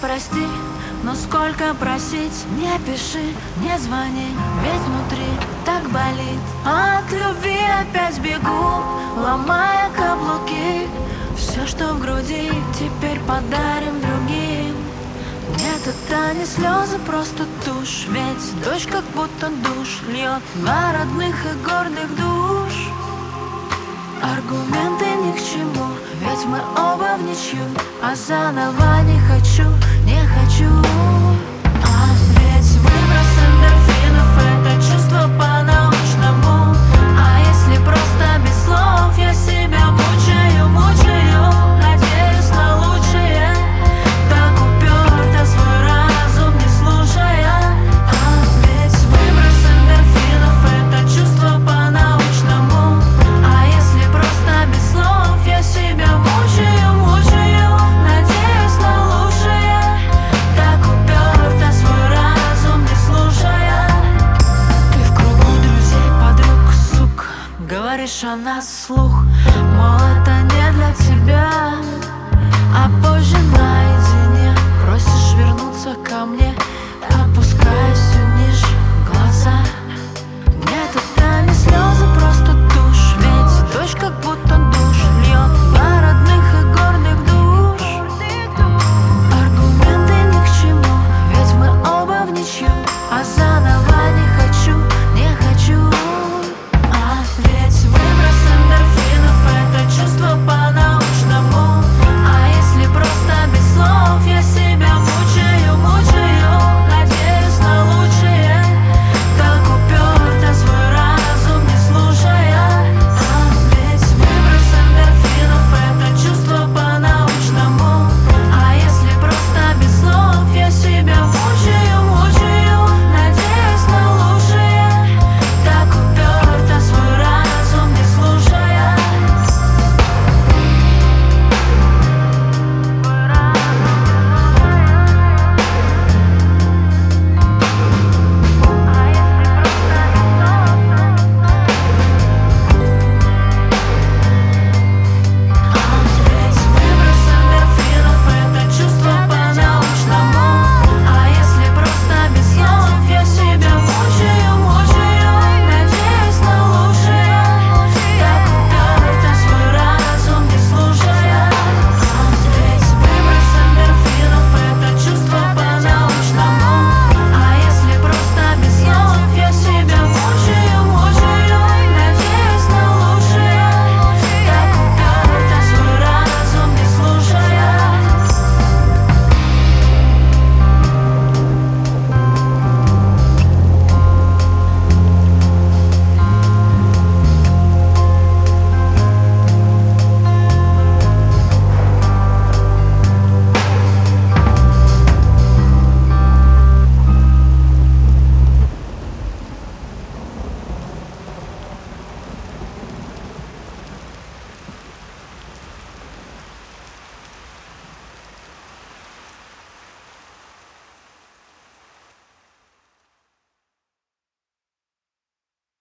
прости но сколько просить, не пиши, не звони Ведь внутри так болит. От любви опять бегу, ломая каблуки. Все, что в груди, теперь подарим другим. Нет, это не слезы, просто тушь. Ведь дождь как будто душ Льет на родных и гордых душ. Аргументы ни к чему, ведь мы оба в ничью А заново не хочу О нас слух, мол это не для тебя. А позже наедине просишь вернуться